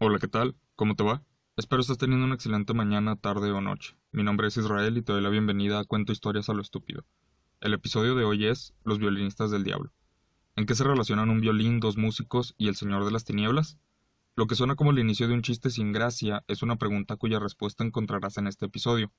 Hola, ¿qué tal? ¿Cómo te va? Espero estés teniendo una excelente mañana, tarde o noche. Mi nombre es Israel y te doy la bienvenida a Cuento Historias a lo Estúpido. El episodio de hoy es Los violinistas del diablo. ¿En qué se relacionan un violín, dos músicos y el Señor de las Tinieblas? Lo que suena como el inicio de un chiste sin gracia es una pregunta cuya respuesta encontrarás en este episodio.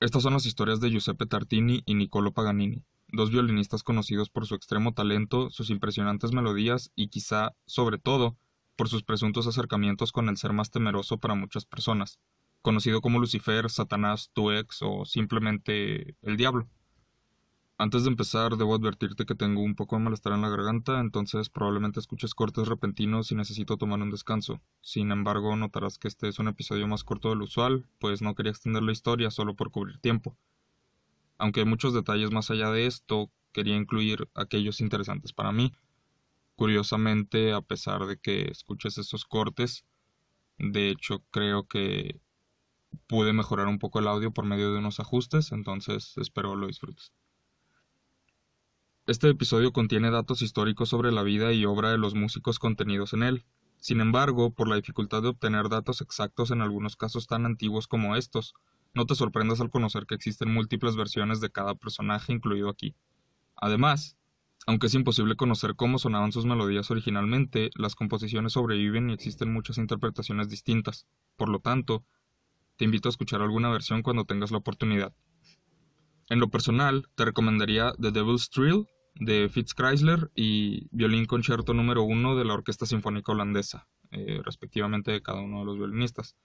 Estas son las historias de Giuseppe Tartini y Niccolo Paganini, dos violinistas conocidos por su extremo talento, sus impresionantes melodías y quizá, sobre todo, por sus presuntos acercamientos con el ser más temeroso para muchas personas, conocido como Lucifer, Satanás, tu ex o simplemente el diablo. Antes de empezar, debo advertirte que tengo un poco de malestar en la garganta, entonces probablemente escuches cortes repentinos y necesito tomar un descanso. Sin embargo, notarás que este es un episodio más corto del usual, pues no quería extender la historia solo por cubrir tiempo. Aunque hay muchos detalles más allá de esto, quería incluir aquellos interesantes para mí, Curiosamente, a pesar de que escuches esos cortes, de hecho creo que pude mejorar un poco el audio por medio de unos ajustes, entonces espero lo disfrutes. Este episodio contiene datos históricos sobre la vida y obra de los músicos contenidos en él. Sin embargo, por la dificultad de obtener datos exactos en algunos casos tan antiguos como estos, no te sorprendas al conocer que existen múltiples versiones de cada personaje incluido aquí. Además, aunque es imposible conocer cómo sonaban sus melodías originalmente, las composiciones sobreviven y existen muchas interpretaciones distintas. Por lo tanto, te invito a escuchar alguna versión cuando tengas la oportunidad. En lo personal, te recomendaría The Devil's Thrill de Fitz Chrysler y Violín Concierto número 1 de la Orquesta Sinfónica Holandesa, eh, respectivamente de cada uno de los violinistas.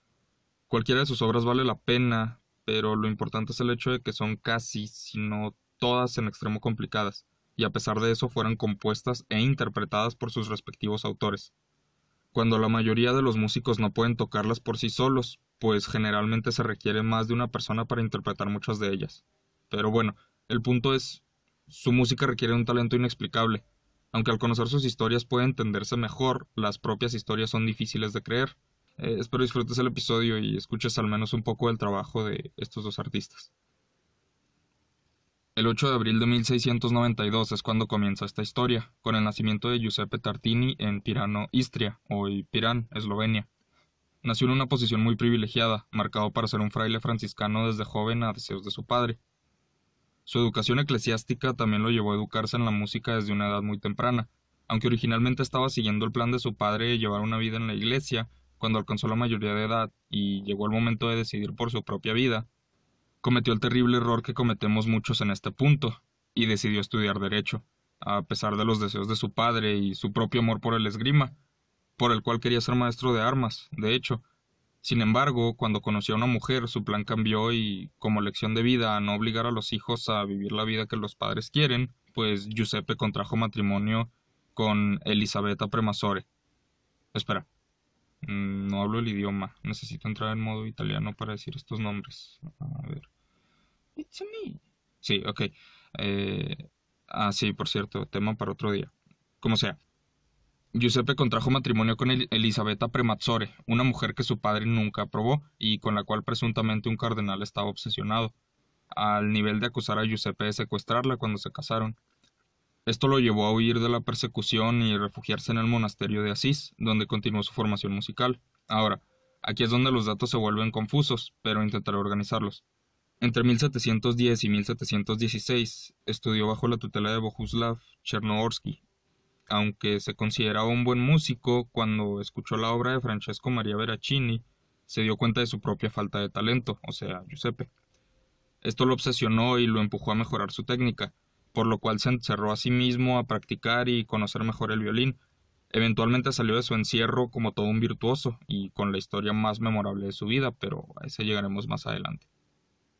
Cualquiera de sus obras vale la pena, pero lo importante es el hecho de que son casi, si no todas, en extremo complicadas y a pesar de eso fueran compuestas e interpretadas por sus respectivos autores. Cuando la mayoría de los músicos no pueden tocarlas por sí solos, pues generalmente se requiere más de una persona para interpretar muchas de ellas. Pero bueno, el punto es, su música requiere un talento inexplicable. Aunque al conocer sus historias puede entenderse mejor, las propias historias son difíciles de creer. Eh, espero disfrutes el episodio y escuches al menos un poco del trabajo de estos dos artistas. El 8 de abril de 1692 es cuando comienza esta historia, con el nacimiento de Giuseppe Tartini en Pirano, Istria, hoy Pirán, Eslovenia. Nació en una posición muy privilegiada, marcado para ser un fraile franciscano desde joven a deseos de su padre. Su educación eclesiástica también lo llevó a educarse en la música desde una edad muy temprana, aunque originalmente estaba siguiendo el plan de su padre de llevar una vida en la iglesia, cuando alcanzó la mayoría de edad y llegó el momento de decidir por su propia vida, cometió el terrible error que cometemos muchos en este punto, y decidió estudiar derecho, a pesar de los deseos de su padre y su propio amor por el esgrima, por el cual quería ser maestro de armas, de hecho. Sin embargo, cuando conoció a una mujer, su plan cambió y, como lección de vida no obligar a los hijos a vivir la vida que los padres quieren, pues Giuseppe contrajo matrimonio con Elisabetta Premasore. Espera, no hablo el idioma, necesito entrar en modo italiano para decir estos nombres. A ver. It's me. Sí, ok. Eh, ah, sí, por cierto, tema para otro día. Como sea. Giuseppe contrajo matrimonio con Elisabetta Premazzore, una mujer que su padre nunca aprobó y con la cual presuntamente un cardenal estaba obsesionado, al nivel de acusar a Giuseppe de secuestrarla cuando se casaron. Esto lo llevó a huir de la persecución y refugiarse en el monasterio de Asís, donde continuó su formación musical. Ahora, aquí es donde los datos se vuelven confusos, pero intentaré organizarlos. Entre 1710 y 1716 estudió bajo la tutela de Bohuslav Chernohorsky. Aunque se consideraba un buen músico, cuando escuchó la obra de Francesco Maria Veracini, se dio cuenta de su propia falta de talento, o sea, Giuseppe. Esto lo obsesionó y lo empujó a mejorar su técnica, por lo cual se encerró a sí mismo a practicar y conocer mejor el violín. Eventualmente salió de su encierro como todo un virtuoso y con la historia más memorable de su vida, pero a ese llegaremos más adelante.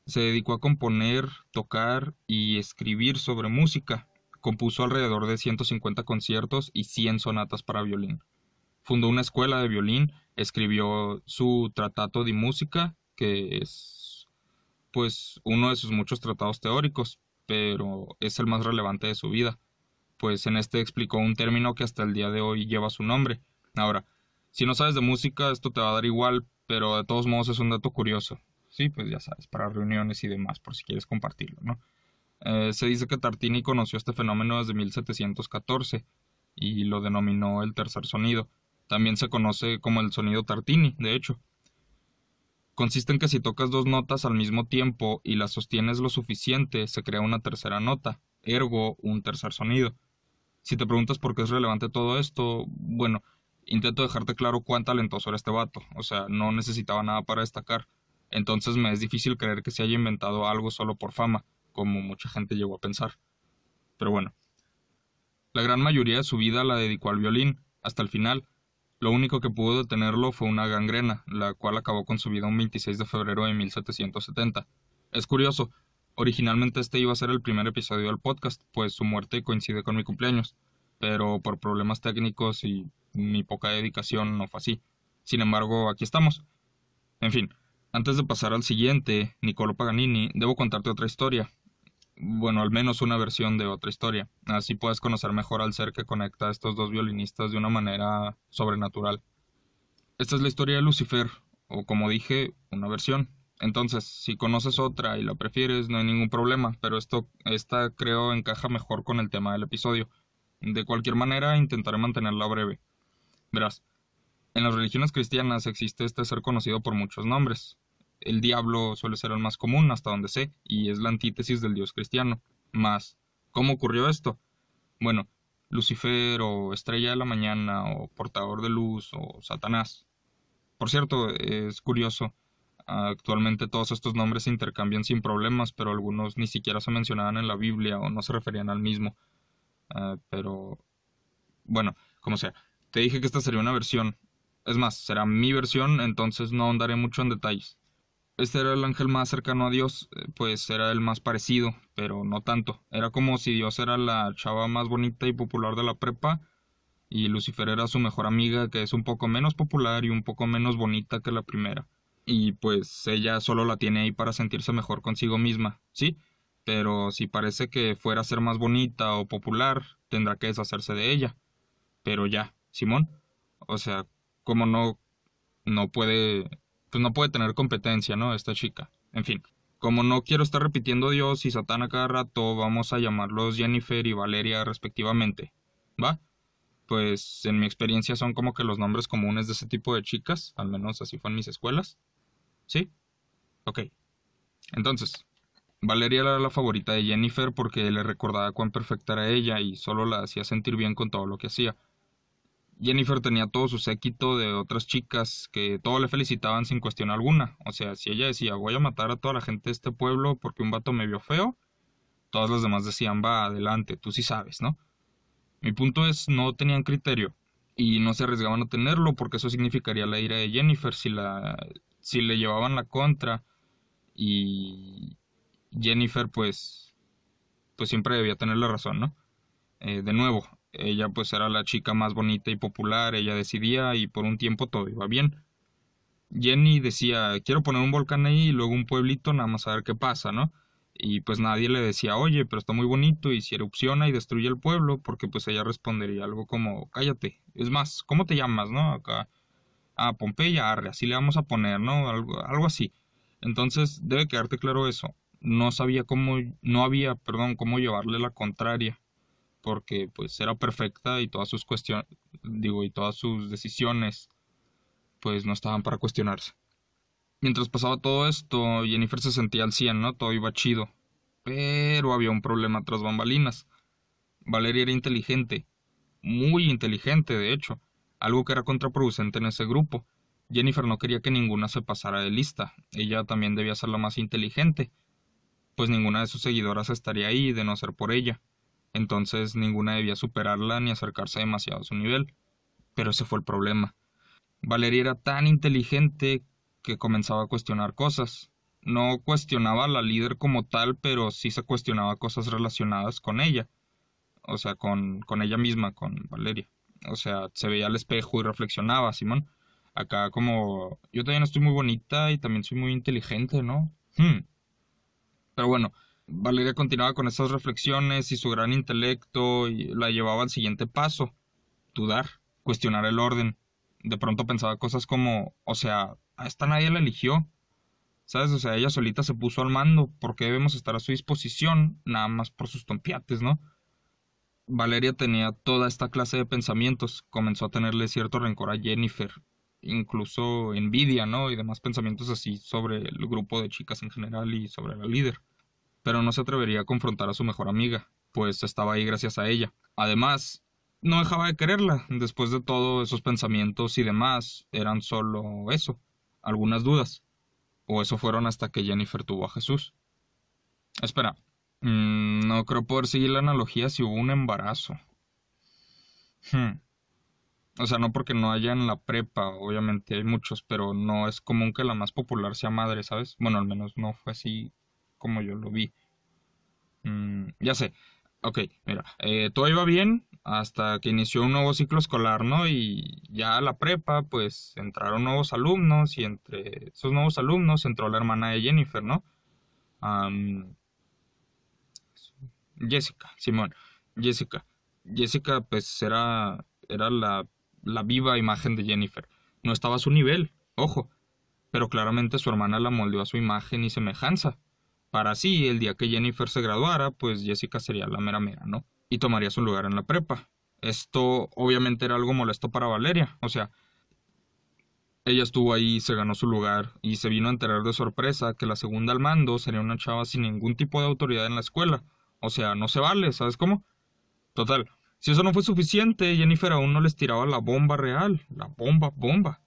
Se dedicó a componer, tocar y escribir sobre música. Compuso alrededor de 150 conciertos y 100 sonatas para violín. Fundó una escuela de violín, escribió su Tratato de Música, que es pues uno de sus muchos tratados teóricos, pero es el más relevante de su vida, pues en este explicó un término que hasta el día de hoy lleva su nombre. Ahora, si no sabes de música, esto te va a dar igual, pero de todos modos es un dato curioso. Sí, pues ya sabes, para reuniones y demás, por si quieres compartirlo, ¿no? Eh, se dice que Tartini conoció este fenómeno desde 1714 y lo denominó el tercer sonido. También se conoce como el sonido Tartini, de hecho. Consiste en que si tocas dos notas al mismo tiempo y las sostienes lo suficiente, se crea una tercera nota, ergo un tercer sonido. Si te preguntas por qué es relevante todo esto, bueno, intento dejarte claro cuán talentoso era este vato, o sea, no necesitaba nada para destacar. Entonces me es difícil creer que se haya inventado algo solo por fama, como mucha gente llegó a pensar. Pero bueno. La gran mayoría de su vida la dedicó al violín, hasta el final. Lo único que pudo detenerlo fue una gangrena, la cual acabó con su vida un 26 de febrero de 1770. Es curioso, originalmente este iba a ser el primer episodio del podcast, pues su muerte coincide con mi cumpleaños, pero por problemas técnicos y mi poca dedicación no fue así. Sin embargo, aquí estamos. En fin, antes de pasar al siguiente, Niccolo Paganini, debo contarte otra historia, bueno, al menos una versión de otra historia. Así puedes conocer mejor al ser que conecta a estos dos violinistas de una manera sobrenatural. Esta es la historia de Lucifer, o como dije, una versión. Entonces, si conoces otra y la prefieres, no hay ningún problema, pero esto, esta creo encaja mejor con el tema del episodio. De cualquier manera, intentaré mantenerla breve. Verás, en las religiones cristianas existe este ser conocido por muchos nombres el diablo suele ser el más común hasta donde sé, y es la antítesis del dios cristiano. Mas, ¿cómo ocurrió esto? Bueno, Lucifer o Estrella de la Mañana o Portador de Luz o Satanás. Por cierto, es curioso, actualmente todos estos nombres se intercambian sin problemas, pero algunos ni siquiera se mencionaban en la Biblia o no se referían al mismo. Ah, pero, bueno, como sea, te dije que esta sería una versión. Es más, será mi versión, entonces no ahondaré mucho en detalles este era el ángel más cercano a Dios, eh, pues era el más parecido, pero no tanto. Era como si Dios era la chava más bonita y popular de la prepa y Lucifer era su mejor amiga, que es un poco menos popular y un poco menos bonita que la primera. Y pues ella solo la tiene ahí para sentirse mejor consigo misma, ¿sí? Pero si parece que fuera a ser más bonita o popular, tendrá que deshacerse de ella. Pero ya, Simón. O sea, como no, no puede pues no puede tener competencia, ¿no? Esta chica. En fin, como no quiero estar repitiendo Dios y Satán a cada rato, vamos a llamarlos Jennifer y Valeria respectivamente. ¿Va? Pues en mi experiencia son como que los nombres comunes de ese tipo de chicas, al menos así fue en mis escuelas. ¿Sí? Ok. Entonces, Valeria era la favorita de Jennifer porque le recordaba cuán perfecta era ella y solo la hacía sentir bien con todo lo que hacía. Jennifer tenía todo su séquito de otras chicas que todo le felicitaban sin cuestión alguna. O sea, si ella decía voy a matar a toda la gente de este pueblo porque un vato me vio feo, todas las demás decían va adelante, tú sí sabes, ¿no? Mi punto es no tenían criterio y no se arriesgaban a tenerlo porque eso significaría la ira de Jennifer si la si le llevaban la contra y Jennifer pues pues siempre debía tener la razón, ¿no? Eh, de nuevo, ella pues era la chica más bonita y popular, ella decidía y por un tiempo todo iba bien. Jenny decía, quiero poner un volcán ahí y luego un pueblito, nada más a ver qué pasa, ¿no? Y pues nadie le decía, oye, pero está muy bonito y si erupciona y destruye el pueblo, porque pues ella respondería algo como, cállate. Es más, ¿cómo te llamas, no? Acá, ah, Pompeya, Arre, así le vamos a poner, ¿no? Algo, algo así. Entonces, debe quedarte claro eso. No sabía cómo, no había, perdón, cómo llevarle la contraria porque pues era perfecta y todas sus cuestiones, digo, y todas sus decisiones pues no estaban para cuestionarse. Mientras pasaba todo esto, Jennifer se sentía al 100, ¿no? Todo iba chido. Pero había un problema tras bambalinas. Valeria era inteligente, muy inteligente, de hecho, algo que era contraproducente en ese grupo. Jennifer no quería que ninguna se pasara de lista. Ella también debía ser la más inteligente, pues ninguna de sus seguidoras estaría ahí de no ser por ella entonces ninguna debía superarla ni acercarse demasiado a su nivel. Pero ese fue el problema. Valeria era tan inteligente que comenzaba a cuestionar cosas. No cuestionaba a la líder como tal, pero sí se cuestionaba cosas relacionadas con ella. O sea, con, con ella misma, con Valeria. O sea, se veía al espejo y reflexionaba, Simón. Acá como, yo también estoy muy bonita y también soy muy inteligente, ¿no? Hmm. Pero bueno, Valeria continuaba con esas reflexiones y su gran intelecto la llevaba al siguiente paso, dudar, cuestionar el orden. De pronto pensaba cosas como, o sea, a esta nadie la eligió. ¿Sabes? O sea, ella solita se puso al mando. ¿Por qué debemos estar a su disposición? Nada más por sus tompiates, ¿no? Valeria tenía toda esta clase de pensamientos, comenzó a tenerle cierto rencor a Jennifer, incluso envidia, ¿no? Y demás pensamientos así sobre el grupo de chicas en general y sobre la líder. Pero no se atrevería a confrontar a su mejor amiga, pues estaba ahí gracias a ella. Además, no dejaba de quererla. Después de todo, esos pensamientos y demás eran solo eso, algunas dudas. O eso fueron hasta que Jennifer tuvo a Jesús. Espera, mm, no creo poder seguir la analogía si hubo un embarazo. Hmm. O sea, no porque no haya en la prepa, obviamente hay muchos, pero no es común que la más popular sea madre, ¿sabes? Bueno, al menos no fue así como yo lo vi. Mm, ya sé, ok, mira, eh, todo iba bien hasta que inició un nuevo ciclo escolar, ¿no? Y ya a la prepa, pues entraron nuevos alumnos y entre esos nuevos alumnos entró la hermana de Jennifer, ¿no? Jessica, Simón, Jessica. Jessica, pues era, era la, la viva imagen de Jennifer. No estaba a su nivel, ojo, pero claramente su hermana la moldeó a su imagen y semejanza. Para así, el día que Jennifer se graduara, pues Jessica sería la mera mera, ¿no? Y tomaría su lugar en la prepa. Esto obviamente era algo molesto para Valeria, o sea, ella estuvo ahí, se ganó su lugar y se vino a enterar de sorpresa que la segunda al mando sería una chava sin ningún tipo de autoridad en la escuela. O sea, no se vale, ¿sabes cómo? Total, si eso no fue suficiente, Jennifer aún no les tiraba la bomba real, la bomba, bomba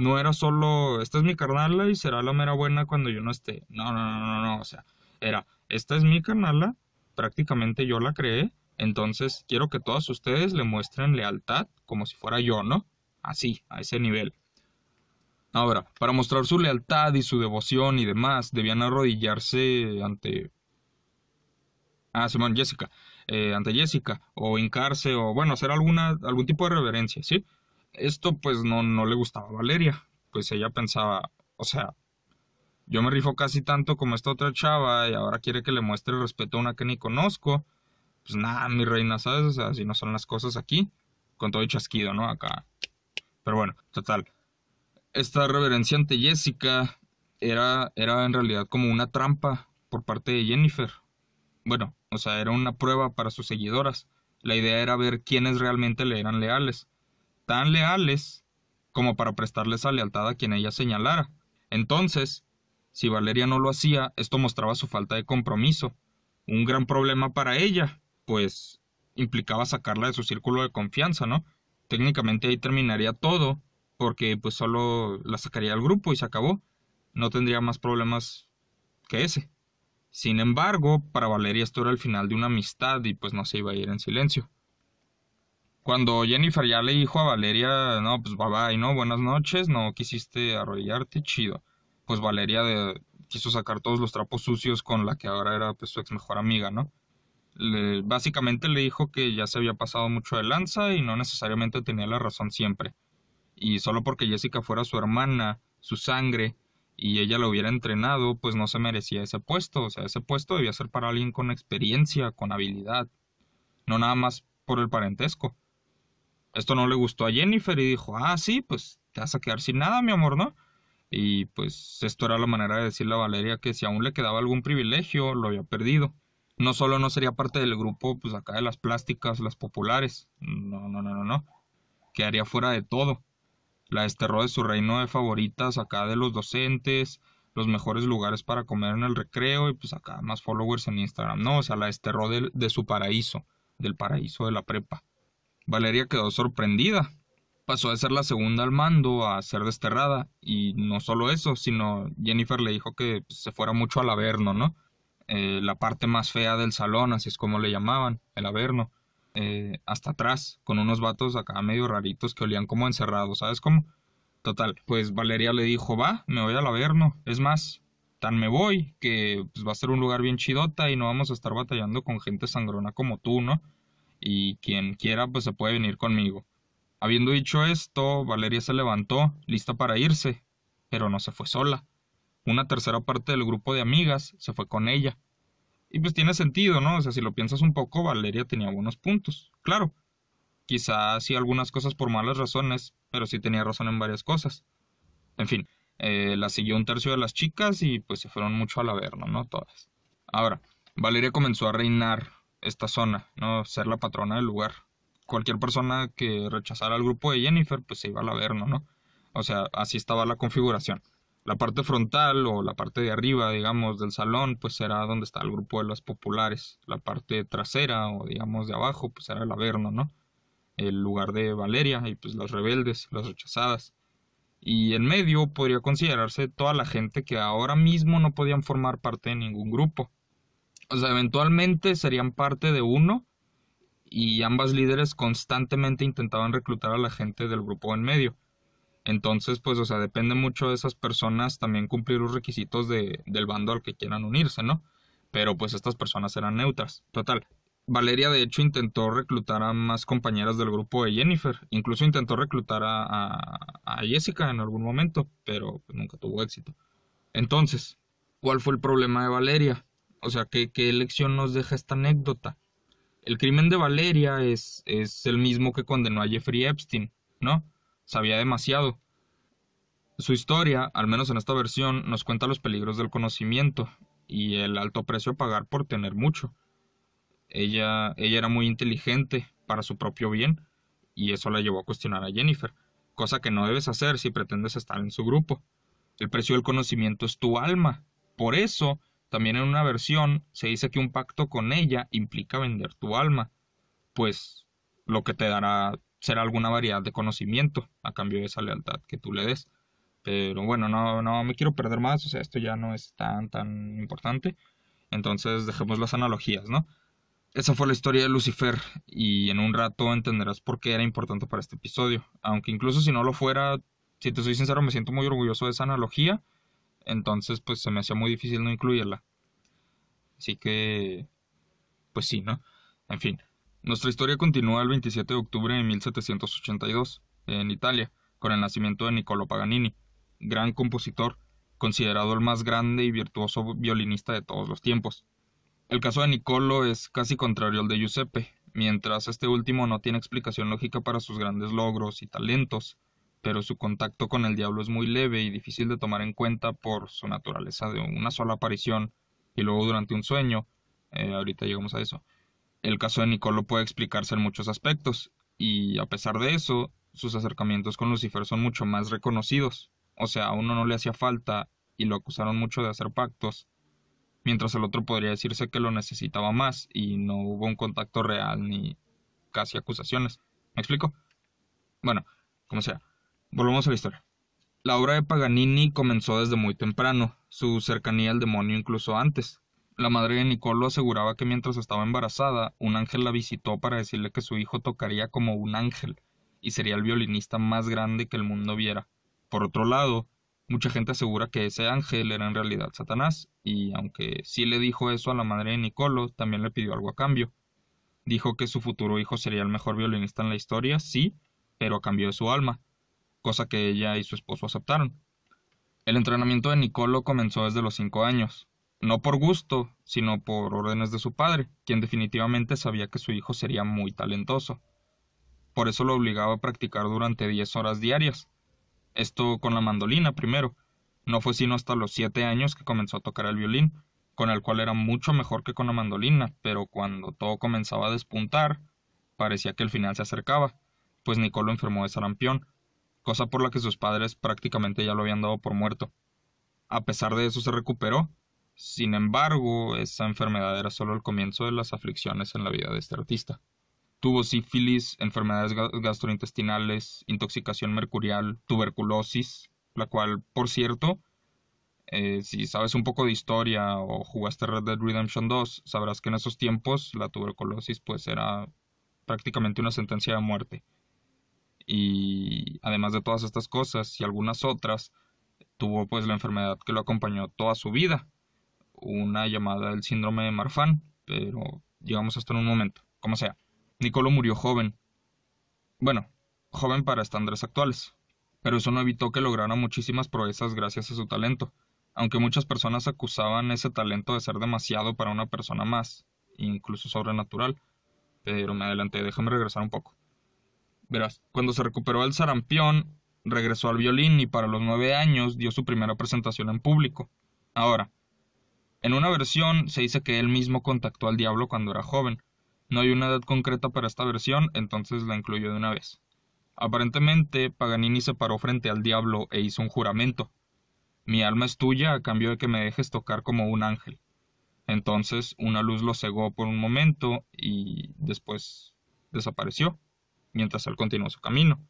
no era solo, esta es mi carnala y será la mera buena cuando yo no esté. No, no, no, no, no, o sea, era, esta es mi carnala, prácticamente yo la creé, entonces quiero que todos ustedes le muestren lealtad como si fuera yo, ¿no? Así, a ese nivel. Ahora, para mostrar su lealtad y su devoción y demás, debían arrodillarse ante... Ah, Simón, Jessica. Eh, ante Jessica, o hincarse, o bueno, hacer alguna, algún tipo de reverencia, ¿sí? Esto pues no, no le gustaba a Valeria, pues ella pensaba, o sea, yo me rifo casi tanto como esta otra chava y ahora quiere que le muestre el respeto a una que ni conozco. Pues nada, mi reina, ¿sabes? O sea, así no son las cosas aquí. Con todo chasquido, ¿no? Acá. Pero bueno, total. Esta reverencia ante Jessica era, era en realidad como una trampa por parte de Jennifer. Bueno, o sea, era una prueba para sus seguidoras. La idea era ver quiénes realmente le eran leales tan leales como para prestarles esa lealtad a quien ella señalara. Entonces, si Valeria no lo hacía, esto mostraba su falta de compromiso. Un gran problema para ella, pues implicaba sacarla de su círculo de confianza, ¿no? Técnicamente ahí terminaría todo, porque pues solo la sacaría del grupo y se acabó. No tendría más problemas que ese. Sin embargo, para Valeria esto era el final de una amistad y pues no se iba a ir en silencio. Cuando Jennifer ya le dijo a Valeria, no, pues bye bye, ¿no? Buenas noches, no quisiste arrollarte, chido. Pues Valeria de, quiso sacar todos los trapos sucios con la que ahora era pues, su ex mejor amiga, ¿no? básicamente le dijo que ya se había pasado mucho de lanza y no necesariamente tenía la razón siempre. Y solo porque Jessica fuera su hermana, su sangre, y ella lo hubiera entrenado, pues no se merecía ese puesto. O sea, ese puesto debía ser para alguien con experiencia, con habilidad, no nada más por el parentesco. Esto no le gustó a Jennifer y dijo, ah, sí, pues te vas a quedar sin nada, mi amor, ¿no? Y pues esto era la manera de decirle a Valeria que si aún le quedaba algún privilegio, lo había perdido. No solo no sería parte del grupo, pues acá de las plásticas, las populares. No, no, no, no, no. Quedaría fuera de todo. La desterró de su reino de favoritas, acá de los docentes, los mejores lugares para comer en el recreo y pues acá más followers en Instagram. No, o sea, la desterró de su paraíso, del paraíso de la prepa. Valeria quedó sorprendida. Pasó de ser la segunda al mando a ser desterrada. Y no solo eso, sino Jennifer le dijo que se fuera mucho al Averno, ¿no? Eh, la parte más fea del salón, así es como le llamaban, el Averno. Eh, hasta atrás, con unos vatos acá medio raritos que olían como encerrados, ¿sabes cómo? Total, pues Valeria le dijo, va, me voy al Averno. Es más, tan me voy que pues, va a ser un lugar bien chidota y no vamos a estar batallando con gente sangrona como tú, ¿no? Y quien quiera pues se puede venir conmigo. Habiendo dicho esto, Valeria se levantó, lista para irse, pero no se fue sola. Una tercera parte del grupo de amigas se fue con ella. Y pues tiene sentido, ¿no? O sea, si lo piensas un poco, Valeria tenía buenos puntos, claro. Quizá hacía algunas cosas por malas razones, pero sí tenía razón en varias cosas. En fin, eh, la siguió un tercio de las chicas y pues se fueron mucho al averno, ¿no? Todas. Ahora, Valeria comenzó a reinar esta zona, ¿no? Ser la patrona del lugar. Cualquier persona que rechazara al grupo de Jennifer, pues se iba al Averno, ¿no? O sea, así estaba la configuración. La parte frontal o la parte de arriba, digamos, del salón, pues era donde está el grupo de las populares. La parte trasera o digamos de abajo, pues era el Averno, ¿no? El lugar de Valeria y pues las rebeldes, las rechazadas. Y en medio podría considerarse toda la gente que ahora mismo no podían formar parte de ningún grupo. O sea, eventualmente serían parte de uno y ambas líderes constantemente intentaban reclutar a la gente del grupo en medio. Entonces, pues, o sea, depende mucho de esas personas también cumplir los requisitos de, del bando al que quieran unirse, ¿no? Pero pues estas personas eran neutras. Total. Valeria de hecho intentó reclutar a más compañeras del grupo de Jennifer. Incluso intentó reclutar a, a, Jessica en algún momento, pero nunca tuvo éxito. Entonces, ¿cuál fue el problema de Valeria? O sea, ¿qué, qué lección nos deja esta anécdota? El crimen de Valeria es, es el mismo que condenó a Jeffrey Epstein, ¿no? sabía demasiado. Su historia, al menos en esta versión, nos cuenta los peligros del conocimiento y el alto precio a pagar por tener mucho. Ella, ella era muy inteligente para su propio bien y eso la llevó a cuestionar a Jennifer, cosa que no debes hacer si pretendes estar en su grupo. El precio del conocimiento es tu alma. Por eso, también en una versión se dice que un pacto con ella implica vender tu alma, pues lo que te dará será alguna variedad de conocimiento a cambio de esa lealtad que tú le des. Pero bueno, no, no me quiero perder más, o sea, esto ya no es tan, tan importante. Entonces dejemos las analogías, ¿no? Esa fue la historia de Lucifer y en un rato entenderás por qué era importante para este episodio. Aunque incluso si no lo fuera, si te soy sincero, me siento muy orgulloso de esa analogía. Entonces, pues se me hacía muy difícil no incluirla. Así que, pues sí, ¿no? En fin, nuestra historia continúa el 27 de octubre de 1782, en Italia, con el nacimiento de Niccolo Paganini, gran compositor, considerado el más grande y virtuoso violinista de todos los tiempos. El caso de Niccolo es casi contrario al de Giuseppe, mientras este último no tiene explicación lógica para sus grandes logros y talentos, pero su contacto con el diablo es muy leve y difícil de tomar en cuenta por su naturaleza de una sola aparición y luego durante un sueño. Eh, ahorita llegamos a eso. El caso de Nicolo puede explicarse en muchos aspectos, y a pesar de eso, sus acercamientos con Lucifer son mucho más reconocidos. O sea, a uno no le hacía falta y lo acusaron mucho de hacer pactos, mientras el otro podría decirse que lo necesitaba más y no hubo un contacto real ni casi acusaciones. ¿Me explico? Bueno, como sea, volvemos a la historia. La obra de Paganini comenzó desde muy temprano, su cercanía al demonio incluso antes. La madre de Nicolo aseguraba que mientras estaba embarazada, un ángel la visitó para decirle que su hijo tocaría como un ángel y sería el violinista más grande que el mundo viera. Por otro lado, mucha gente asegura que ese ángel era en realidad Satanás, y aunque sí le dijo eso a la madre de Nicolo, también le pidió algo a cambio. Dijo que su futuro hijo sería el mejor violinista en la historia, sí, pero a cambio de su alma, cosa que ella y su esposo aceptaron. El entrenamiento de Nicolo comenzó desde los cinco años, no por gusto, sino por órdenes de su padre, quien definitivamente sabía que su hijo sería muy talentoso. Por eso lo obligaba a practicar durante diez horas diarias. Esto con la mandolina primero. No fue sino hasta los siete años que comenzó a tocar el violín, con el cual era mucho mejor que con la mandolina, pero cuando todo comenzaba a despuntar, parecía que el final se acercaba, pues Nicolo enfermó de sarampión, cosa por la que sus padres prácticamente ya lo habían dado por muerto. A pesar de eso se recuperó sin embargo, esa enfermedad era solo el comienzo de las aflicciones en la vida de este artista. Tuvo sífilis, enfermedades gastrointestinales, intoxicación mercurial, tuberculosis, la cual, por cierto, eh, si sabes un poco de historia o jugaste Red Dead Redemption 2, sabrás que en esos tiempos la tuberculosis pues era prácticamente una sentencia de muerte. Y además de todas estas cosas y algunas otras, tuvo pues la enfermedad que lo acompañó toda su vida, una llamada el síndrome de Marfan, pero llegamos hasta en un momento. Como sea, Nicolo murió joven. Bueno, joven para estándares actuales, pero eso no evitó que lograra muchísimas proezas gracias a su talento, aunque muchas personas acusaban ese talento de ser demasiado para una persona más, incluso sobrenatural. Pero me adelanté, déjame regresar un poco. Verás, cuando se recuperó del sarampión, regresó al violín y para los nueve años dio su primera presentación en público. Ahora, en una versión se dice que él mismo contactó al diablo cuando era joven, No hay una edad concreta para esta versión, entonces la incluyo de una vez. Aparentemente, Paganini se paró frente al diablo e hizo un juramento. Mi alma es tuya a cambio de que me dejes tocar como un ángel. Entonces una luz lo cegó por un momento y después desapareció, mientras él continuó su camino.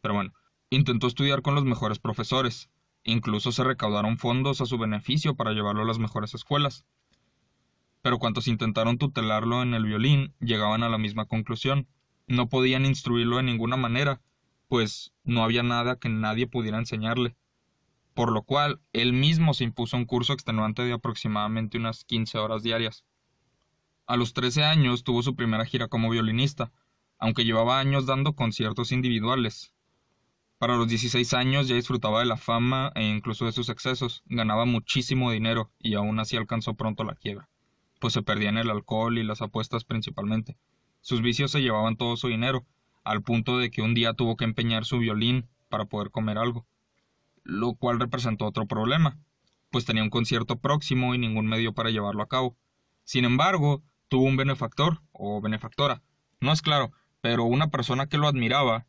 Pero bueno, intentó estudiar con los mejores profesores, incluso se recaudaron fondos a su beneficio para llevarlo a las mejores escuelas. Pero cuantos intentaron tutelarlo en el violín, llegaban a la misma conclusión. No podían instruirlo de ninguna manera, pues no había nada que nadie pudiera enseñarle por lo cual él mismo se impuso un curso extenuante de aproximadamente unas 15 horas diarias. A los 13 años tuvo su primera gira como violinista, aunque llevaba años dando conciertos individuales. Para los 16 años ya disfrutaba de la fama e incluso de sus excesos, ganaba muchísimo dinero y aún así alcanzó pronto la quiebra, pues se perdía en el alcohol y las apuestas principalmente. Sus vicios se llevaban todo su dinero, al punto de que un día tuvo que empeñar su violín para poder comer algo lo cual representó otro problema, pues tenía un concierto próximo y ningún medio para llevarlo a cabo. Sin embargo, tuvo un benefactor o benefactora, no es claro, pero una persona que lo admiraba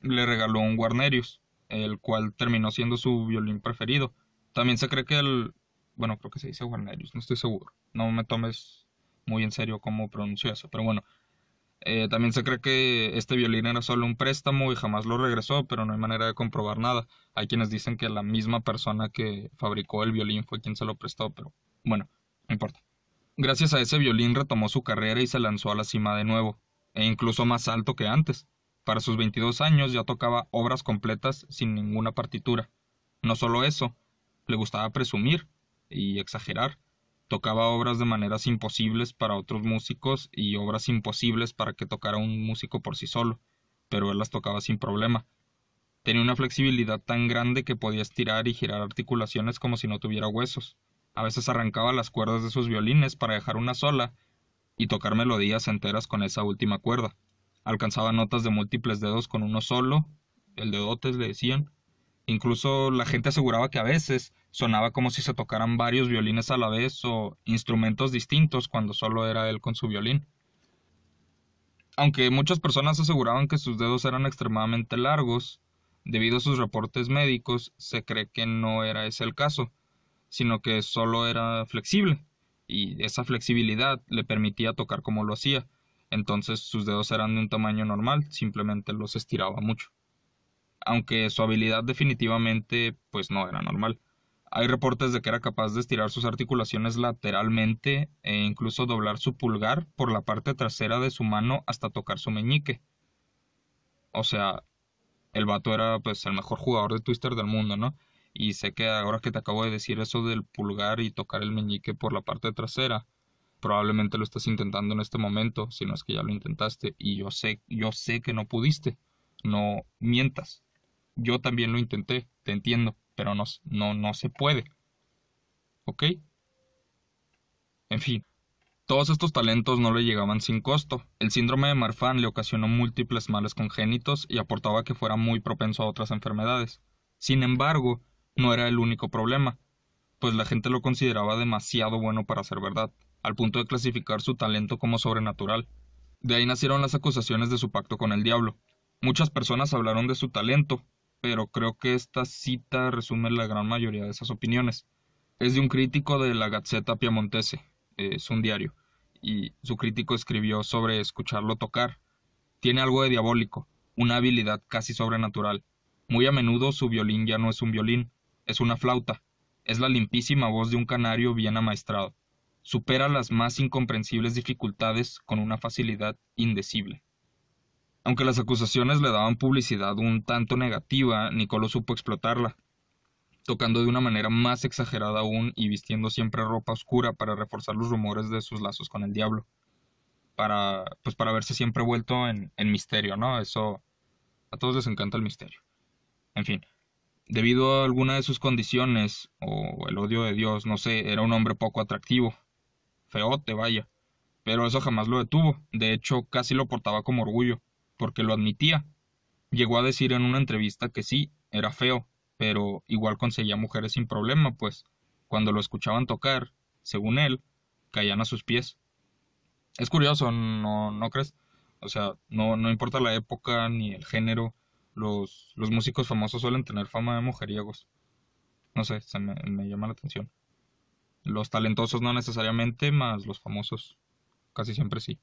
le regaló un Guarnerius, el cual terminó siendo su violín preferido. También se cree que el... bueno, creo que se dice Guarnerius, no estoy seguro. No me tomes muy en serio cómo pronuncio eso, pero bueno, eh, también se cree que este violín era solo un préstamo y jamás lo regresó, pero no hay manera de comprobar nada. Hay quienes dicen que la misma persona que fabricó el violín fue quien se lo prestó, pero bueno, no importa. Gracias a ese violín retomó su carrera y se lanzó a la cima de nuevo, e incluso más alto que antes. Para sus 22 años ya tocaba obras completas sin ninguna partitura. No solo eso, le gustaba presumir y exagerar tocaba obras de maneras imposibles para otros músicos y obras imposibles para que tocara un músico por sí solo, pero él las tocaba sin problema. Tenía una flexibilidad tan grande que podía estirar y girar articulaciones como si no tuviera huesos. A veces arrancaba las cuerdas de sus violines para dejar una sola y tocar melodías enteras con esa última cuerda. Alcanzaba notas de múltiples dedos con uno solo, el dedotes le decían. Incluso la gente aseguraba que a veces sonaba como si se tocaran varios violines a la vez o instrumentos distintos cuando solo era él con su violín. Aunque muchas personas aseguraban que sus dedos eran extremadamente largos, debido a sus reportes médicos, se cree que no era ese el caso, sino que solo era flexible, y esa flexibilidad le permitía tocar como lo hacía, entonces sus dedos eran de un tamaño normal, simplemente los estiraba mucho. Aunque su habilidad definitivamente pues no era normal. Hay reportes de que era capaz de estirar sus articulaciones lateralmente e incluso doblar su pulgar por la parte trasera de su mano hasta tocar su meñique. O sea, el vato era pues el mejor jugador de Twister del mundo, ¿no? Y sé que ahora que te acabo de decir eso del pulgar y tocar el meñique por la parte trasera, probablemente lo estás intentando en este momento, si no es que ya lo intentaste, y yo sé, yo sé que no pudiste. No mientas. Yo también lo intenté, te entiendo pero no, no, no se puede. ¿Ok? En fin, todos estos talentos no le llegaban sin costo. El síndrome de Marfan le ocasionó múltiples males congénitos y aportaba que fuera muy propenso a otras enfermedades. Sin embargo, no era el único problema, pues la gente lo consideraba demasiado bueno para ser verdad, al punto de clasificar su talento como sobrenatural. De ahí nacieron las acusaciones de su pacto con el diablo. Muchas personas hablaron de su talento, pero creo que esta cita resume la gran mayoría de esas opiniones. Es de un crítico de la Gazzetta Piemontese, es un diario, y su crítico escribió sobre escucharlo tocar. Tiene algo de diabólico, una habilidad casi sobrenatural. Muy a menudo su violín ya no es un violín, es una flauta, es la limpísima voz de un canario bien amaestrado. Supera las más incomprensibles dificultades con una facilidad indecible. Aunque las acusaciones le daban publicidad un tanto negativa, Nicolo supo explotarla, tocando de una manera más exagerada aún y vistiendo siempre ropa oscura para reforzar los rumores de sus lazos con el diablo. Para, pues para verse siempre vuelto en, en misterio, ¿no? Eso a todos les encanta el misterio. En fin, debido a alguna de sus condiciones, o el odio de Dios, no sé, era un hombre poco atractivo. Feote, vaya. Pero eso jamás lo detuvo. De hecho, casi lo portaba como orgullo porque lo admitía. Llegó a decir en una entrevista que sí, era feo, pero igual conseguía mujeres sin problema, pues cuando lo escuchaban tocar, según él, caían a sus pies. Es curioso, ¿no, no crees? O sea, no, no importa la época ni el género, los, los músicos famosos suelen tener fama de mujeriegos. No sé, se me, llama la atención. Los talentosos no necesariamente, más los famosos casi siempre sí.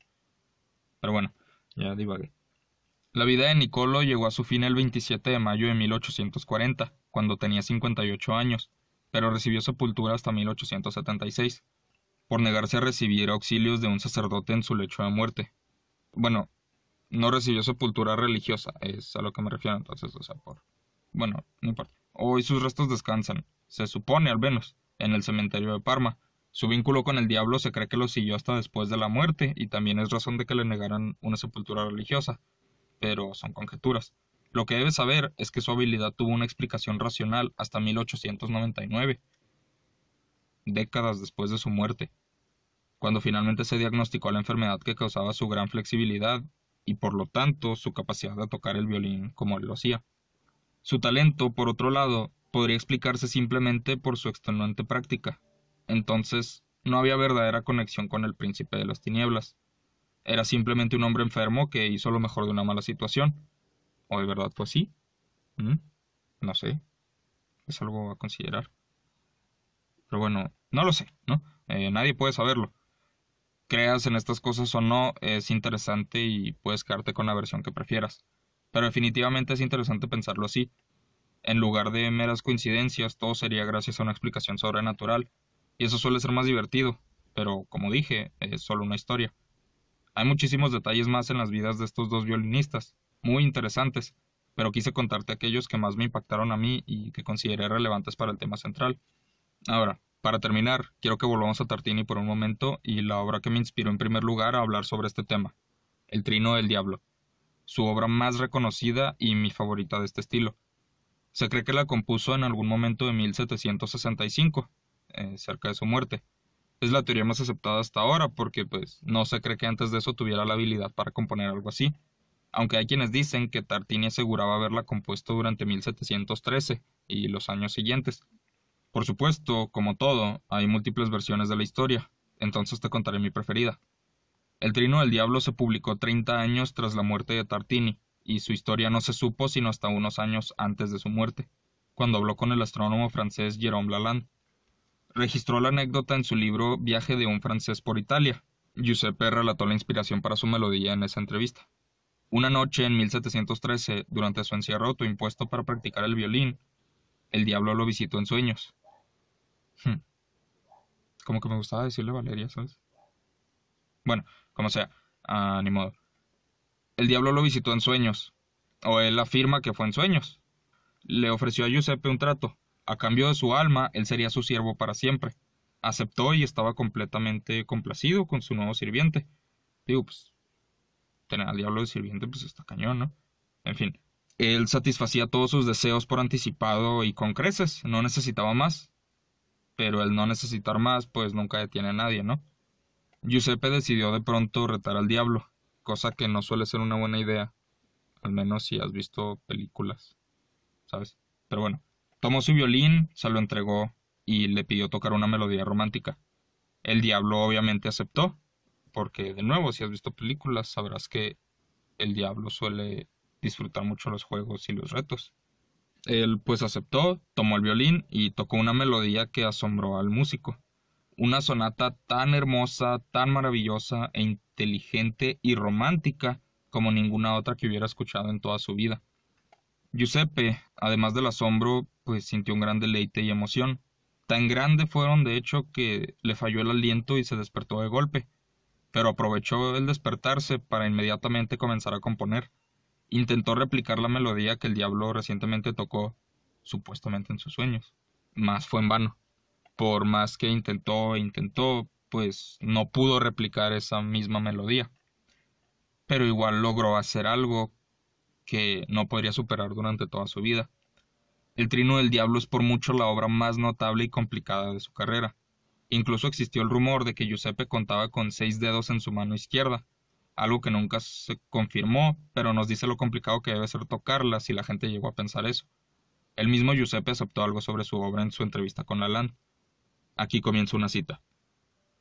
Pero bueno, ya divagué. La vida de Nicolo llegó a su fin el 27 de mayo de 1840, cuando tenía 58 años, pero recibió sepultura hasta 1876, por negarse a recibir auxilios de un sacerdote en su lecho de muerte. Bueno, no recibió sepultura religiosa, es a lo que me refiero entonces, o sea, por... Bueno, no importa. Hoy sus restos descansan, se supone al menos, en el cementerio de Parma, su vínculo con el diablo se cree que lo siguió hasta después de la muerte y también es razón de que le negaran una sepultura religiosa, pero son conjeturas. Lo que debes saber es que su habilidad tuvo una explicación racional hasta 1899, décadas después de su muerte, cuando finalmente se diagnosticó la enfermedad que causaba su gran flexibilidad y por lo tanto su capacidad de tocar el violín como él lo hacía. Su talento, por otro lado, podría explicarse simplemente por su extenuante práctica, entonces, no había verdadera conexión con el príncipe de las tinieblas. Era simplemente un hombre enfermo que hizo lo mejor de una mala situación. ¿O de verdad fue así? ¿Mm? No sé. Es algo a considerar. Pero bueno, no lo sé, ¿no? Eh, nadie puede saberlo. Creas en estas cosas o no, es interesante y puedes quedarte con la versión que prefieras. Pero definitivamente es interesante pensarlo así. En lugar de meras coincidencias, todo sería gracias a una explicación sobrenatural y eso suele ser más divertido, pero como dije, es solo una historia. Hay muchísimos detalles más en las vidas de estos dos violinistas, muy interesantes, pero quise contarte aquellos que más me impactaron a mí y que consideré relevantes para el tema central. Ahora, para terminar, quiero que volvamos a Tartini por un momento y la obra que me inspiró en primer lugar a hablar sobre este tema, El Trino del Diablo, su obra más reconocida y mi favorita de este estilo. Se cree que la compuso en algún momento de 1765, eh, cerca de su muerte. Es la teoría más aceptada hasta ahora porque pues no se cree que antes de eso tuviera la habilidad para componer algo así, aunque hay quienes dicen que Tartini aseguraba haberla compuesto durante 1713 y los años siguientes. Por supuesto, como todo, hay múltiples versiones de la historia, entonces te contaré mi preferida. El Trino del Diablo se publicó 30 años tras la muerte de Tartini, y su historia no se supo sino hasta unos años antes de su muerte, cuando habló con el astrónomo francés Jérôme Lalande registró la anécdota en su libro Viaje de un francés por Italia. Giuseppe relató la inspiración para su melodía en esa entrevista. Una noche en 1713, durante su encierro autoimpuesto para practicar el violín, el diablo lo visitó en sueños. Hmm. Como que me gustaba decirle Valeria, ¿sabes? Bueno, como sea, ah, ni modo. El diablo lo visitó en sueños, o él afirma que fue en sueños. Le ofreció a Giuseppe un trato, a cambio de su alma, él sería su siervo para siempre. Aceptó y estaba completamente complacido con su nuevo sirviente. Digo, pues, tener al diablo de sirviente, pues está cañón, ¿no? En fin, él satisfacía todos sus deseos por anticipado y con creces, no necesitaba más. Pero el no necesitar más, pues nunca detiene a nadie, ¿no? Giuseppe decidió de pronto retar al diablo, cosa que no suele ser una buena idea, al menos si has visto películas, ¿sabes? Pero bueno, Tomó su violín, se lo entregó y le pidió tocar una melodía romántica. El diablo obviamente aceptó, porque de nuevo, si has visto películas, sabrás que el diablo suele disfrutar mucho los juegos y los retos. Él pues aceptó, tomó el violín y tocó una melodía que asombró al músico. Una sonata tan hermosa, tan maravillosa e inteligente y romántica como ninguna otra que hubiera escuchado en toda su vida. Giuseppe, además del asombro, pues sintió un gran deleite y emoción. Tan grande fueron, de hecho, que le falló el aliento y se despertó de golpe, pero aprovechó el despertarse para inmediatamente comenzar a componer. Intentó replicar la melodía que el diablo recientemente tocó, supuestamente en sus sueños, mas fue en vano. Por más que intentó e intentó, pues no pudo replicar esa misma melodía. Pero igual logró hacer algo que no podría superar durante toda su vida. El Trino del Diablo es por mucho la obra más notable y complicada de su carrera. Incluso existió el rumor de que Giuseppe contaba con seis dedos en su mano izquierda, algo que nunca se confirmó, pero nos dice lo complicado que debe ser tocarla si la gente llegó a pensar eso. El mismo Giuseppe aceptó algo sobre su obra en su entrevista con Lalande. Aquí comienza una cita.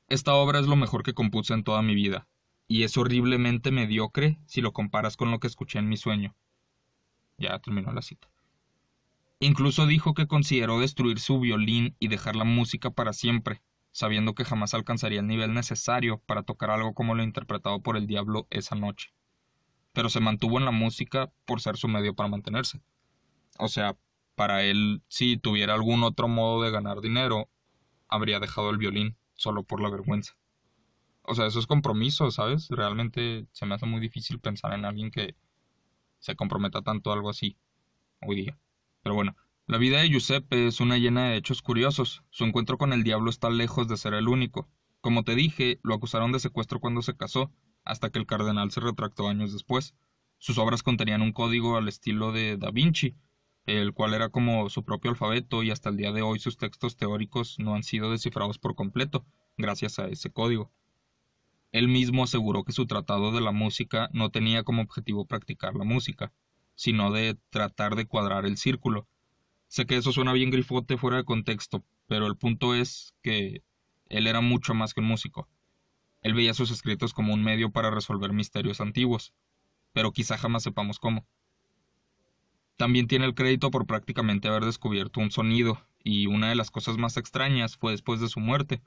Esta obra es lo mejor que compuse en toda mi vida. y es horriblemente mediocre si lo comparas con lo que escuché en mi sueño. Ya terminó la cita. Incluso dijo que consideró destruir su violín y dejar la música para siempre, sabiendo que jamás alcanzaría el nivel necesario para tocar algo como lo interpretado por el diablo esa noche. Pero se mantuvo en la música por ser su medio para mantenerse. O sea, para él, si tuviera algún otro modo de ganar dinero, habría dejado el violín solo por la vergüenza o sea, eso es compromiso, ¿sabes? Realmente se me hace muy difícil pensar en alguien que se comprometa tanto a algo así hoy día. Pero bueno, la vida de Giuseppe es una llena de hechos curiosos. Su encuentro con el diablo está lejos de ser el único. Como te dije, lo acusaron de secuestro cuando se casó, hasta que el cardenal se retractó años después. Sus obras contenían un código al estilo de Da Vinci, el cual era como su propio alfabeto y hasta el día de hoy sus textos teóricos no han sido descifrados por completo, gracias a ese código. Él mismo aseguró que su tratado de la música no tenía como objetivo practicar la música, sino de tratar de cuadrar el círculo. Sé que eso suena bien grifote fuera de contexto, pero el punto es que él era mucho más que un músico. Él veía sus escritos como un medio para resolver misterios antiguos, pero quizá jamás sepamos cómo. También tiene el crédito por prácticamente haber descubierto un sonido, y una de las cosas más extrañas fue después de su muerte,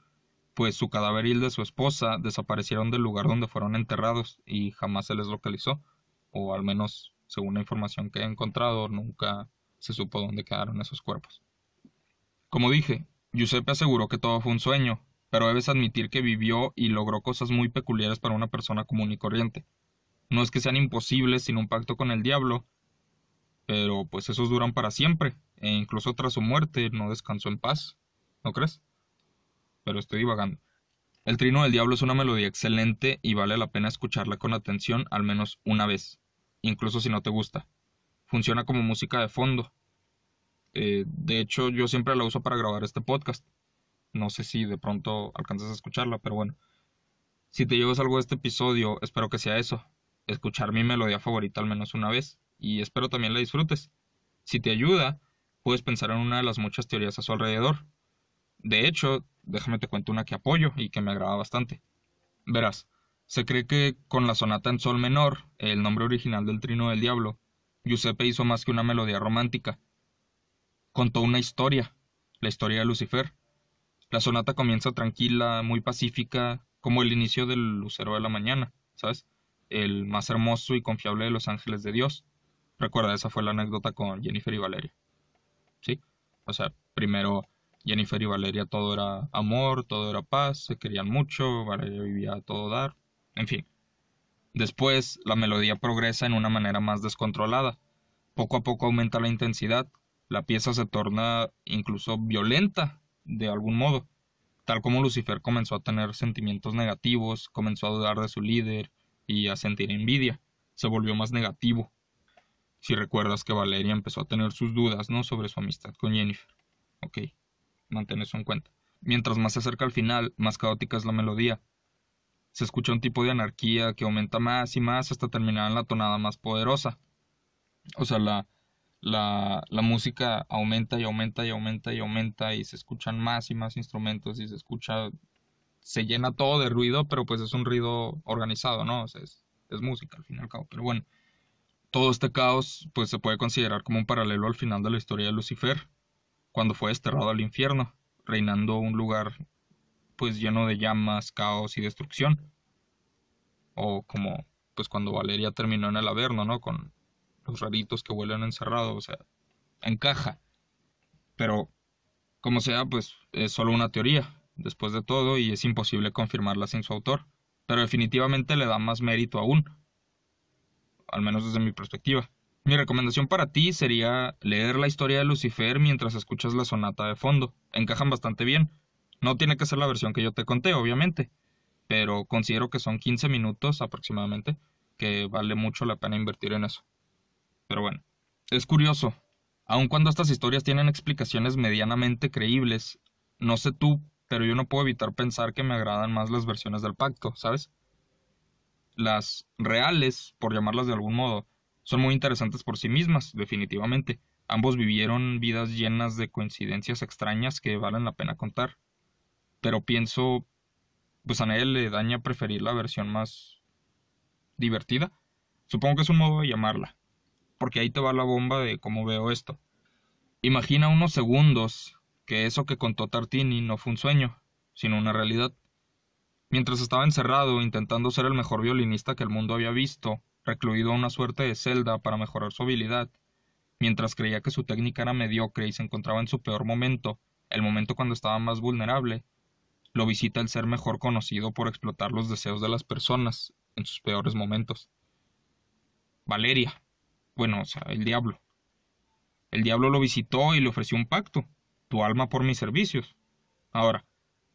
pues su cadáver y el de su esposa desaparecieron del lugar donde fueron enterrados y jamás se les localizó, o al menos según la información que he encontrado, nunca se supo dónde quedaron esos cuerpos. Como dije, Giuseppe aseguró que todo fue un sueño, pero debes admitir que vivió y logró cosas muy peculiares para una persona común y corriente. No es que sean imposibles sin un pacto con el diablo, pero pues esos duran para siempre, e incluso tras su muerte no descansó en paz, ¿no crees? pero estoy divagando. El Trino del Diablo es una melodía excelente y vale la pena escucharla con atención al menos una vez, incluso si no te gusta. Funciona como música de fondo. Eh, de hecho, yo siempre la uso para grabar este podcast. No sé si de pronto alcanzas a escucharla, pero bueno. Si te llevas algo de este episodio, espero que sea eso, escuchar mi melodía favorita al menos una vez, y espero también la disfrutes. Si te ayuda, puedes pensar en una de las muchas teorías a su alrededor. De hecho, déjame te cuento una que apoyo y que me agrada bastante. Verás, se cree que con la sonata en sol menor, el nombre original del Trino del Diablo, Giuseppe hizo más que una melodía romántica. Contó una historia, la historia de Lucifer. La sonata comienza tranquila, muy pacífica, como el inicio del lucero de la mañana, ¿sabes? El más hermoso y confiable de los ángeles de Dios. Recuerda, esa fue la anécdota con Jennifer y Valeria. ¿Sí? O sea, primero Jennifer y Valeria todo era amor, todo era paz, se querían mucho, Valeria vivía todo dar, en fin. Después, la melodía progresa en una manera más descontrolada. Poco a poco aumenta la intensidad, la pieza se torna incluso violenta, de algún modo. Tal como Lucifer comenzó a tener sentimientos negativos, comenzó a dudar de su líder y a sentir envidia, se volvió más negativo. Si recuerdas que Valeria empezó a tener sus dudas, ¿no? Sobre su amistad con Jennifer. Ok mantén eso en cuenta. Mientras más se acerca al final, más caótica es la melodía. Se escucha un tipo de anarquía que aumenta más y más hasta terminar en la tonada más poderosa. O sea, la, la, la, música aumenta y aumenta y aumenta y aumenta y se escuchan más y más instrumentos y se escucha, se llena todo de ruido, pero pues es un ruido organizado, ¿no? O sea, es, es música al fin y al cabo. Pero bueno, todo este caos pues se puede considerar como un paralelo al final de la historia de Lucifer, cuando fue desterrado al infierno, reinando un lugar pues lleno de llamas, caos y destrucción. O como pues cuando Valeria terminó en el Averno, ¿no? Con los raritos que vuelven encerrados, o sea, encaja. Pero como sea, pues es solo una teoría, después de todo, y es imposible confirmarla sin su autor. Pero definitivamente le da más mérito aún, al menos desde mi perspectiva. Mi recomendación para ti sería leer la historia de Lucifer mientras escuchas la sonata de fondo. Encajan bastante bien. No tiene que ser la versión que yo te conté, obviamente, pero considero que son 15 minutos aproximadamente, que vale mucho la pena invertir en eso. Pero bueno, es curioso. Aun cuando estas historias tienen explicaciones medianamente creíbles, no sé tú, pero yo no puedo evitar pensar que me agradan más las versiones del pacto, ¿sabes? Las reales, por llamarlas de algún modo, son muy interesantes por sí mismas, definitivamente. Ambos vivieron vidas llenas de coincidencias extrañas que valen la pena contar. Pero pienso, pues a nadie le daña preferir la versión más divertida. Supongo que es un modo de llamarla. Porque ahí te va la bomba de cómo veo esto. Imagina unos segundos que eso que contó Tartini no fue un sueño, sino una realidad. Mientras estaba encerrado intentando ser el mejor violinista que el mundo había visto, recluido a una suerte de celda para mejorar su habilidad, mientras creía que su técnica era mediocre y se encontraba en su peor momento, el momento cuando estaba más vulnerable, lo visita el ser mejor conocido por explotar los deseos de las personas en sus peores momentos. Valeria. Bueno, o sea, el diablo. El diablo lo visitó y le ofreció un pacto, tu alma por mis servicios. Ahora,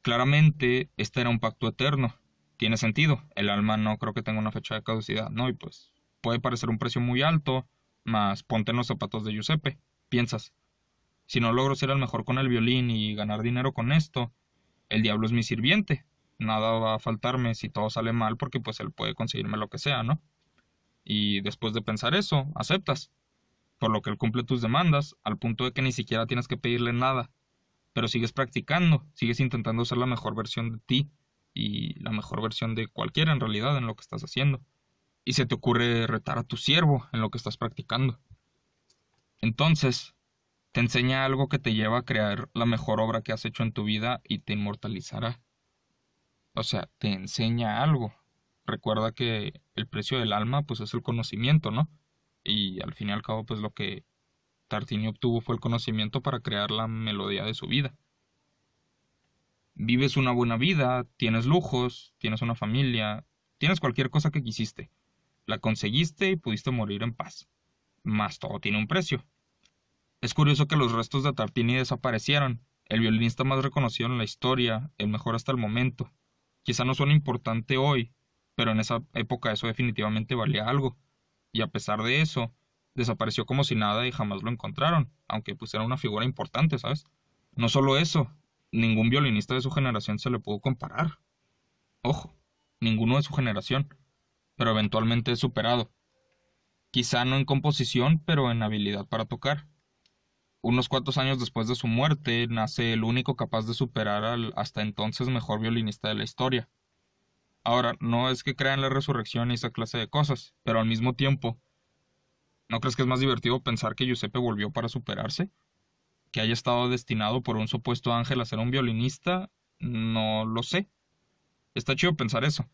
claramente, este era un pacto eterno. Tiene sentido, el alma no creo que tenga una fecha de caducidad, ¿no? Y pues puede parecer un precio muy alto, mas ponte en los zapatos de Giuseppe. Piensas, si no logro ser el mejor con el violín y ganar dinero con esto, el diablo es mi sirviente. Nada va a faltarme si todo sale mal porque pues él puede conseguirme lo que sea, ¿no? Y después de pensar eso, aceptas. Por lo que él cumple tus demandas, al punto de que ni siquiera tienes que pedirle nada. Pero sigues practicando, sigues intentando ser la mejor versión de ti y la mejor versión de cualquiera en realidad en lo que estás haciendo. Y se te ocurre retar a tu siervo en lo que estás practicando. Entonces, te enseña algo que te lleva a crear la mejor obra que has hecho en tu vida y te inmortalizará. O sea, te enseña algo. Recuerda que el precio del alma pues es el conocimiento, ¿no? Y al fin y al cabo pues lo que Tartini obtuvo fue el conocimiento para crear la melodía de su vida. Vives una buena vida, tienes lujos, tienes una familia, tienes cualquier cosa que quisiste. La conseguiste y pudiste morir en paz. Mas todo tiene un precio. Es curioso que los restos de Tartini desaparecieron, el violinista más reconocido en la historia, el mejor hasta el momento. Quizá no suene importante hoy, pero en esa época eso definitivamente valía algo. Y a pesar de eso, desapareció como si nada y jamás lo encontraron, aunque pues era una figura importante, ¿sabes? No solo eso, ningún violinista de su generación se le pudo comparar. Ojo, ninguno de su generación, pero eventualmente es superado. Quizá no en composición, pero en habilidad para tocar. Unos cuantos años después de su muerte, nace el único capaz de superar al hasta entonces mejor violinista de la historia. Ahora, no es que crea en la resurrección y esa clase de cosas, pero al mismo tiempo, ¿no crees que es más divertido pensar que Giuseppe volvió para superarse? ¿Que haya estado destinado por un supuesto ángel a ser un violinista? No lo sé. Está chido pensar eso.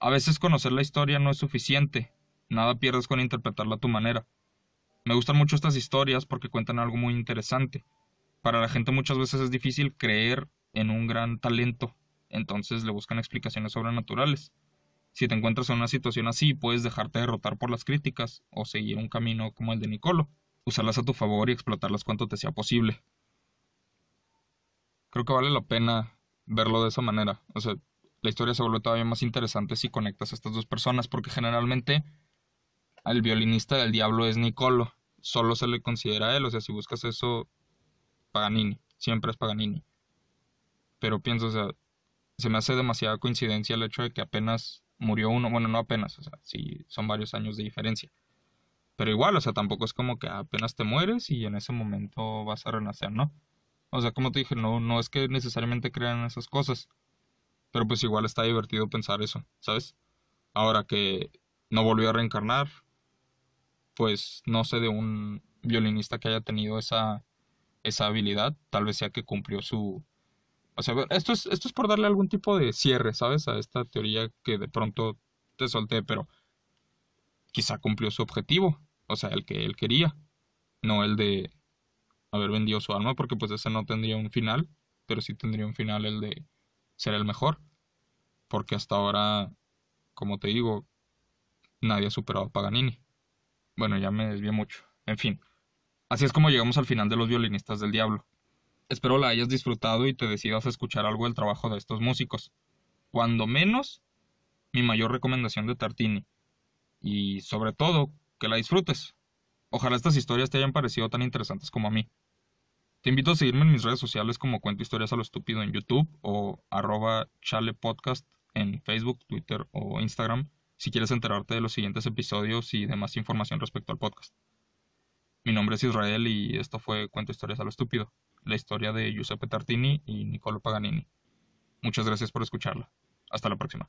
A veces conocer la historia no es suficiente. Nada pierdes con interpretarla a tu manera. Me gustan mucho estas historias porque cuentan algo muy interesante. Para la gente muchas veces es difícil creer en un gran talento, entonces le buscan explicaciones sobrenaturales. Si te encuentras en una situación así, puedes dejarte derrotar por las críticas o seguir un camino como el de Nicolo, usarlas a tu favor y explotarlas cuanto te sea posible. Creo que vale la pena verlo de esa manera. O sea, la historia se vuelve todavía más interesante si conectas a estas dos personas, porque generalmente al violinista del diablo es Nicolo. Solo se le considera a él, o sea, si buscas eso, Paganini, siempre es Paganini. Pero pienso, o sea, se me hace demasiada coincidencia el hecho de que apenas murió uno, bueno, no apenas, o sea, sí son varios años de diferencia. Pero igual, o sea, tampoco es como que apenas te mueres y en ese momento vas a renacer, ¿no? O sea, como te dije, no, no es que necesariamente crean esas cosas. Pero pues igual está divertido pensar eso, ¿sabes? Ahora que no volvió a reencarnar, pues no sé de un violinista que haya tenido esa, esa habilidad, tal vez sea que cumplió su... O sea, esto es, esto es por darle algún tipo de cierre, ¿sabes? A esta teoría que de pronto te solté, pero quizá cumplió su objetivo, o sea, el que él quería, no el de haber vendido su alma, porque pues ese no tendría un final, pero sí tendría un final el de ser el mejor, porque hasta ahora, como te digo, nadie ha superado a Paganini. Bueno, ya me desvié mucho. En fin. Así es como llegamos al final de Los Violinistas del Diablo. Espero la hayas disfrutado y te decidas a escuchar algo del trabajo de estos músicos. Cuando menos, mi mayor recomendación de Tartini. Y sobre todo, que la disfrutes. Ojalá estas historias te hayan parecido tan interesantes como a mí. Te invito a seguirme en mis redes sociales como Cuento Historias a lo Estúpido en YouTube o arroba chalepodcast en Facebook, Twitter o Instagram si quieres enterarte de los siguientes episodios y de más información respecto al podcast. Mi nombre es Israel y esto fue Cuento Historias a lo Estúpido, la historia de Giuseppe Tartini y Niccolo Paganini. Muchas gracias por escucharla. Hasta la próxima.